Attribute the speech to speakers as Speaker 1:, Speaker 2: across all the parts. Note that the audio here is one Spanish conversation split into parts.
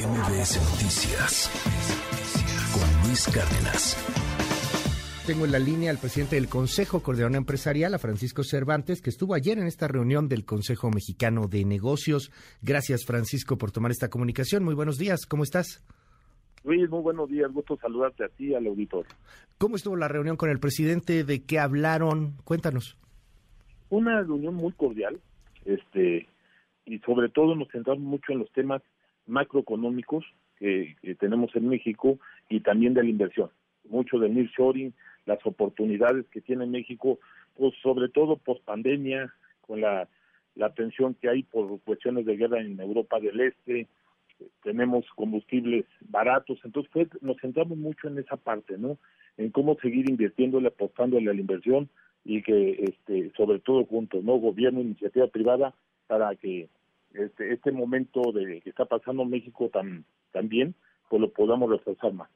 Speaker 1: MBS Noticias con Luis Cárdenas.
Speaker 2: Tengo en la línea al presidente del Consejo Coordinador Empresarial, a Francisco Cervantes, que estuvo ayer en esta reunión del Consejo Mexicano de Negocios. Gracias, Francisco, por tomar esta comunicación. Muy buenos días, ¿cómo estás?
Speaker 3: Luis, muy buenos días, gusto saludarte a ti y al auditor.
Speaker 2: ¿Cómo estuvo la reunión con el presidente? ¿De qué hablaron? Cuéntanos.
Speaker 3: Una reunión muy cordial, este, y sobre todo nos centramos mucho en los temas macroeconómicos que, tenemos en México y también de la inversión. Mucho del nearshoring, las oportunidades que tiene México, pues sobre todo post pandemia, con la, la tensión que hay por cuestiones de guerra en Europa del Este, tenemos combustibles baratos, entonces nos centramos mucho en esa parte, ¿no? En cómo seguir invirtiéndole, apostándole a la inversión y que, este, sobre todo juntos, ¿no? Gobierno, iniciativa privada, para que este, este momento de que está pasando México tan, tan bien, pues lo podamos reforzar más.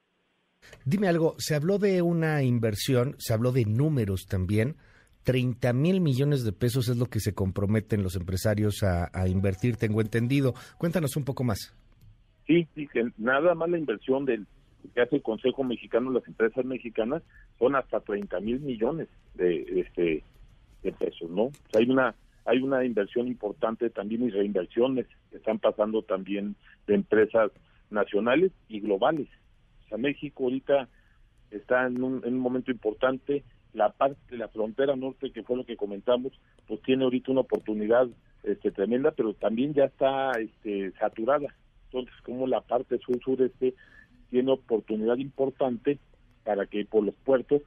Speaker 2: Dime algo, se habló de una inversión, se habló de números también. 30 mil millones de pesos es lo que se comprometen los empresarios a, invertir, tengo entendido. Cuéntanos un poco más.
Speaker 3: Sí, sí, que nada más la inversión del que hace el Consejo Mexicano las empresas mexicanas son hasta 30 mil millones de, este, de pesos, ¿no? hay una hay una inversión importante también y reinversiones que están pasando también de empresas nacionales y globales. O sea, México ahorita está en un, en un momento importante. La parte de la frontera norte, que fue lo que comentamos, pues tiene ahorita una oportunidad este, tremenda, pero también ya está este, saturada. Entonces, como la parte sur-sureste tiene oportunidad importante para que por los puertos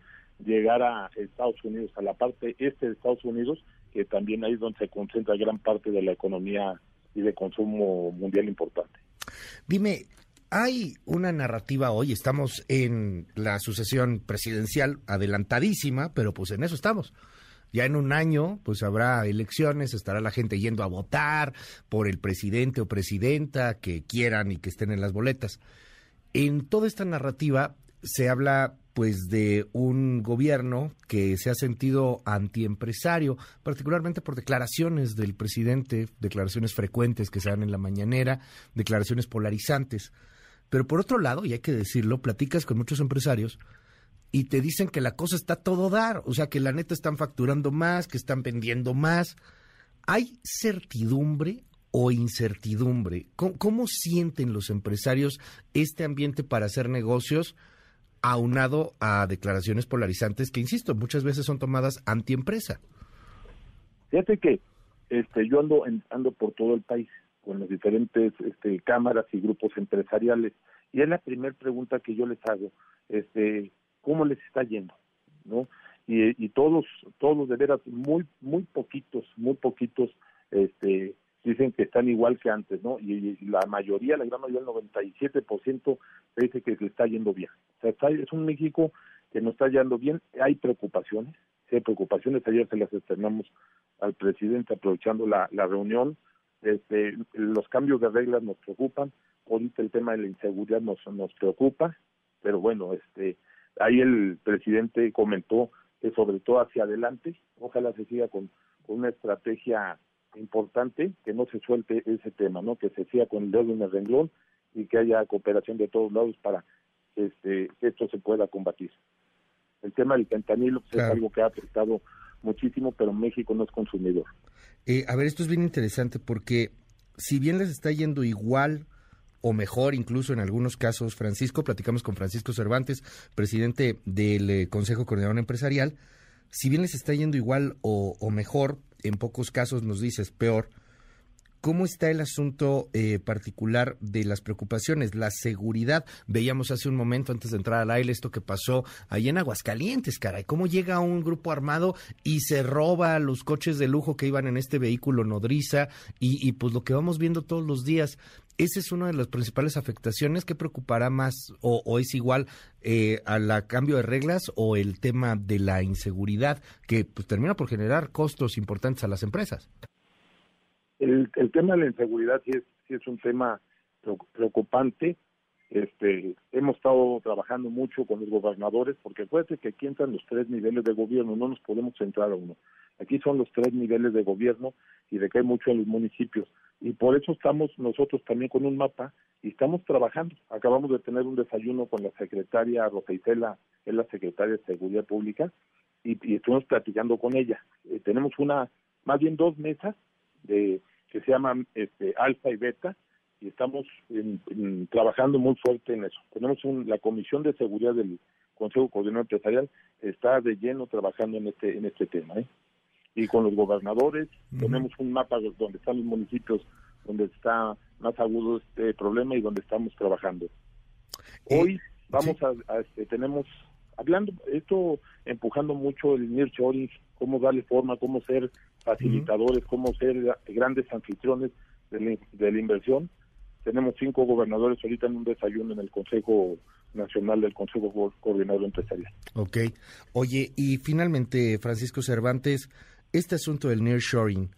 Speaker 3: llegara a Estados Unidos, a la parte este de Estados Unidos, que también ahí es donde se concentra gran parte de la economía y de consumo mundial importante.
Speaker 2: Dime, hay una narrativa hoy, estamos en la sucesión presidencial adelantadísima, pero pues en eso estamos. Ya en un año, pues habrá elecciones, estará la gente yendo a votar por el presidente o presidenta que quieran y que estén en las boletas. En toda esta narrativa se habla pues de un gobierno que se ha sentido antiempresario, particularmente por declaraciones del presidente, declaraciones frecuentes que se dan en la mañanera, declaraciones polarizantes. Pero por otro lado, y hay que decirlo, platicas con muchos empresarios y te dicen que la cosa está todo dar, o sea, que la neta están facturando más, que están vendiendo más. ¿Hay certidumbre o incertidumbre? ¿Cómo, sienten los empresarios este ambiente para hacer negocios? Aunado a declaraciones polarizantes que, insisto, muchas veces son tomadas antiempresa.
Speaker 3: Fíjate que este, yo ando, ando por todo el país con las diferentes este, cámaras y grupos empresariales y es la primera pregunta que yo les hago, este, ¿cómo les está yendo? ¿No? Y, y todos, todos de veras, muy, muy poquitos, muy poquitos, este, dicen que están igual que antes, ¿no? Y, la mayoría, la gran mayoría, el 97% dice que le está yendo bien. O sea, es un México que no está yendo bien, hay preocupaciones, hay preocupaciones, ayer se las externamos al presidente aprovechando la, reunión, este, los cambios de reglas nos preocupan, ahorita el tema de la inseguridad nos, nos preocupa, pero bueno, este, ahí el presidente comentó que sobre todo hacia adelante, ojalá se siga con una estrategia importante que no se suelte ese tema, ¿no? Que se siga con el dedo en el renglón y que haya cooperación de todos lados para este, que esto se pueda combatir. El tema del fentanilo pues, es algo que ha afectado muchísimo, pero México no es consumidor.
Speaker 2: Eh, a ver, esto es bien interesante porque si bien les está yendo igual o mejor incluso en algunos casos, Francisco, platicamos con Francisco Cervantes, presidente del eh, Consejo Coordinador Empresarial, si bien les está yendo igual o, o mejor, en pocos casos nos dices peor, ¿Cómo está el asunto eh, particular de las preocupaciones? La seguridad. Veíamos hace un momento, antes de entrar al aire, esto que pasó ahí en Aguascalientes, caray. ¿Cómo llega un grupo armado y se roba los coches de lujo que iban en este vehículo nodriza? Y, pues lo que vamos viendo todos los días. Esa es una de las principales afectaciones. que preocupará más o, es igual eh, al cambio de reglas o el tema de la inseguridad que pues, termina por generar costos importantes a las empresas?
Speaker 3: El, tema de la inseguridad sí es, sí es un tema preocupante. Este, hemos estado trabajando mucho con los gobernadores porque acuérdense que aquí entran los tres niveles de gobierno, no nos podemos centrar a uno. Aquí son los tres niveles de gobierno y recae mucho en los municipios. Y por eso estamos nosotros también con un mapa y estamos trabajando. Acabamos de tener un desayuno con la secretaria Rosa es la secretaria de Seguridad Pública, y, estuvimos platicando con ella. Eh, tenemos una, más bien dos mesas de que se llaman este, alfa y beta, y estamos trabajando muy fuerte en eso. Tenemos un, la Comisión de Seguridad del Consejo Coordinador Empresarial, está de lleno trabajando en este, en este tema. ¿eh? Y con los gobernadores, tenemos un mapa donde están los municipios donde está más agudo este problema y donde estamos trabajando. Hoy vamos a, este, tenemos hablando esto empujando mucho el nearshoring, cómo darle forma, cómo ser facilitadores, cómo ser grandes anfitriones de la, inversión. Tenemos cinco gobernadores ahorita en un desayuno en el Consejo Nacional del Consejo Coordinador Empresarial.
Speaker 2: Ok. Oye, y finalmente, Francisco Cervantes, este asunto del nearshoring,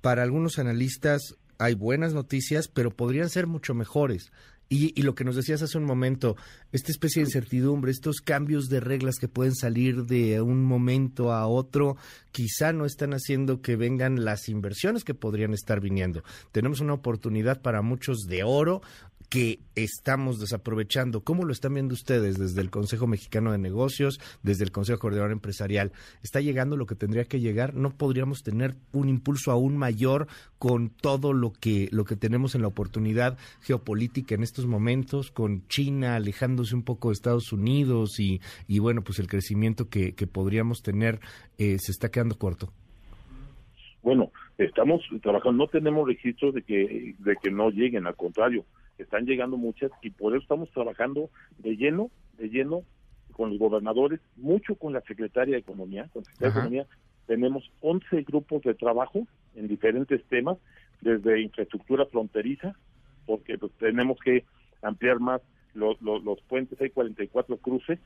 Speaker 2: para algunos analistas hay buenas noticias, pero podrían ser mucho mejores. Y, lo que nos decías hace un momento, esta especie de incertidumbre, estos cambios de reglas que pueden salir de un momento a otro, quizá no están haciendo que vengan las inversiones que podrían estar viniendo. Tenemos una oportunidad para muchos de oro, que estamos desaprovechando. ¿Cómo lo están viendo ustedes desde el Consejo Mexicano de Negocios, desde el Consejo Coordinador Empresarial? ¿Está llegando lo que tendría que llegar? ¿No podríamos tener un impulso aún mayor con todo lo que, lo que tenemos en la oportunidad geopolítica en estos momentos, con China alejándose un poco de Estados Unidos y, y bueno, pues el crecimiento que, que podríamos tener eh, se está quedando corto?
Speaker 3: Bueno, estamos trabajando, no tenemos registros de que, de que no lleguen, al contrario, están llegando muchas y por eso estamos trabajando de lleno, de lleno con los gobernadores, mucho con la Secretaria de Economía, con la Secretaria de Economía, tenemos 11 grupos de trabajo en diferentes temas, desde infraestructura fronteriza, porque pues, tenemos que ampliar más los, los, puentes, hay 44 cruces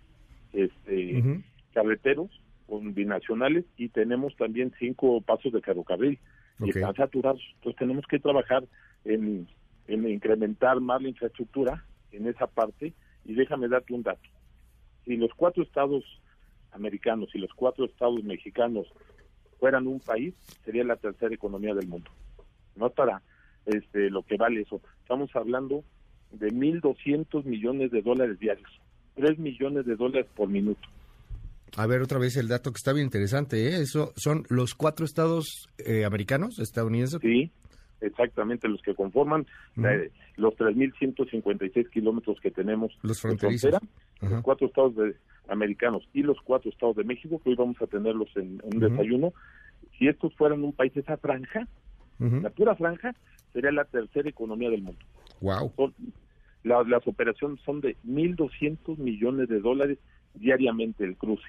Speaker 3: este, carreteros con binacionales y tenemos también cinco pasos de ferrocarril y están saturados. Entonces tenemos que trabajar en en incrementar más la infraestructura en esa parte y déjame darte un dato. Si los cuatro estados americanos y los cuatro estados mexicanos fueran un país, sería la tercera economía del mundo. No para este, lo que vale eso. Estamos hablando de 1.200 millones de dólares diarios, 3 millones de dólares por minuto.
Speaker 2: A ver otra vez el dato que está bien interesante, ¿eh? Eso son los cuatro estados eh, americanos, estadounidenses.
Speaker 3: Sí, exactamente los que conforman eh, los 3.156 kilómetros que tenemos
Speaker 2: los fronterizos.
Speaker 3: los cuatro estados de, americanos y los cuatro estados de México, que hoy vamos a tenerlos en, un desayuno. Si estos fueran un país, esa franja, la pura franja, sería la tercera economía del mundo.
Speaker 2: Wow.
Speaker 3: las operaciones son de 1.200 millones de dólares diariamente el cruce.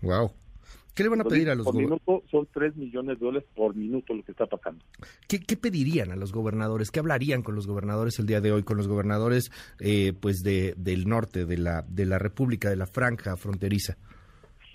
Speaker 2: Wow. ¿Qué le van a pedir a los
Speaker 3: Por minuto son 3 millones de dólares por minuto lo que está pasando.
Speaker 2: ¿Qué, pedirían a los gobernadores? ¿Qué hablarían con los gobernadores el día de hoy, con los gobernadores eh, pues de, del norte, de la, de la República, de la Franja Fronteriza?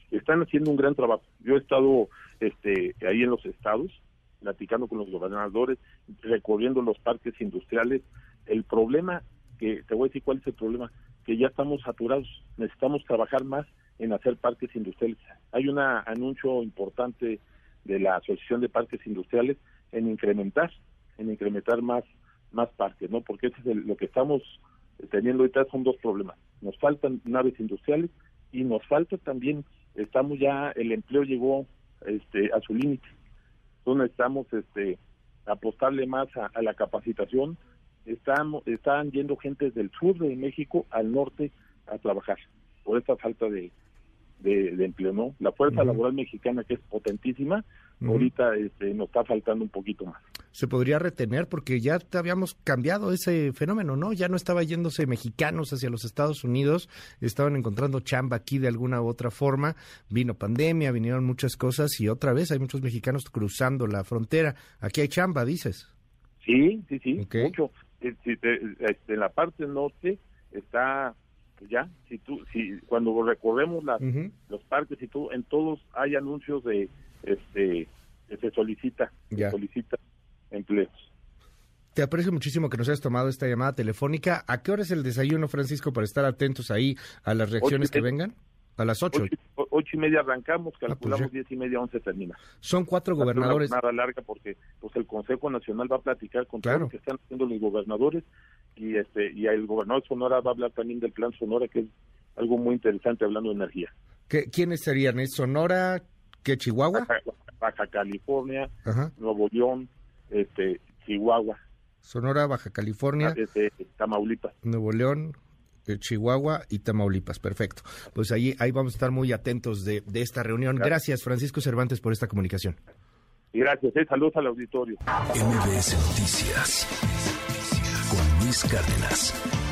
Speaker 3: Están haciendo un gran trabajo. Yo he estado este, ahí en los estados, platicando con los gobernadores, recorriendo los parques industriales. El problema, que te voy a decir cuál es el problema, que ya estamos saturados, necesitamos trabajar más en hacer parques industriales. Hay un anuncio importante de la Asociación de Parques Industriales en incrementar, en incrementar más, más parques, ¿no? Porque ese es lo que estamos teniendo ahorita son dos problemas. Nos faltan naves industriales y nos falta también, estamos ya, el empleo llegó este, a su límite. Entonces necesitamos este, apostarle más a, la capacitación. Estamos, están yendo gente del sur de México al norte a trabajar por esta falta de, de, empleo, ¿no? La fuerza laboral mexicana, que es potentísima, ahorita este, nos está faltando un poquito más.
Speaker 2: Se podría retener porque ya habíamos cambiado ese fenómeno, ¿no? Ya no estaba yéndose mexicanos hacia los Estados Unidos, estaban encontrando chamba aquí de alguna u otra forma, vino pandemia, vinieron muchas cosas y otra vez hay muchos mexicanos cruzando la frontera. Aquí hay chamba, dices.
Speaker 3: Sí, sí, sí, mucho. Este, en la parte norte está pues ya, si tú, si cuando recorremos las, los parques y todo, en todos hay anuncios de, este, que se solicita, se solicita empleos.
Speaker 2: Te aprecio muchísimo que nos hayas tomado esta llamada telefónica. ¿A qué hora es el desayuno, Francisco, para estar atentos ahí a las reacciones que vengan? A las ocho.
Speaker 3: Ocho y media arrancamos,
Speaker 2: pues
Speaker 3: calculamos
Speaker 2: ya.
Speaker 3: diez y media, once termina.
Speaker 2: Son cuatro gobernadores.
Speaker 3: jornada larga porque pues el Consejo Nacional va a platicar con
Speaker 2: Claro.
Speaker 3: todo lo que están haciendo los gobernadores y este y el gobernador Sonora va a hablar también del plan Sonora que es algo muy interesante hablando de energía.
Speaker 2: ¿Qué- ¿Quiénes serían? ¿Es Sonora? ¿Qué Chihuahua?
Speaker 3: Baja, Baja California,
Speaker 2: Ajá.
Speaker 3: Nuevo León, este Chihuahua,
Speaker 2: Sonora, Baja California,
Speaker 3: este, Tamaulipas.
Speaker 2: Nuevo León, Chihuahua y Tamaulipas. Perfecto. Pues ahí, ahí vamos a estar muy atentos de, de esta reunión. Gracias, Francisco Cervantes, por esta comunicación.
Speaker 3: Y gracias, eh, saludos al auditorio.
Speaker 1: MBS Noticias con Luis Cárdenas.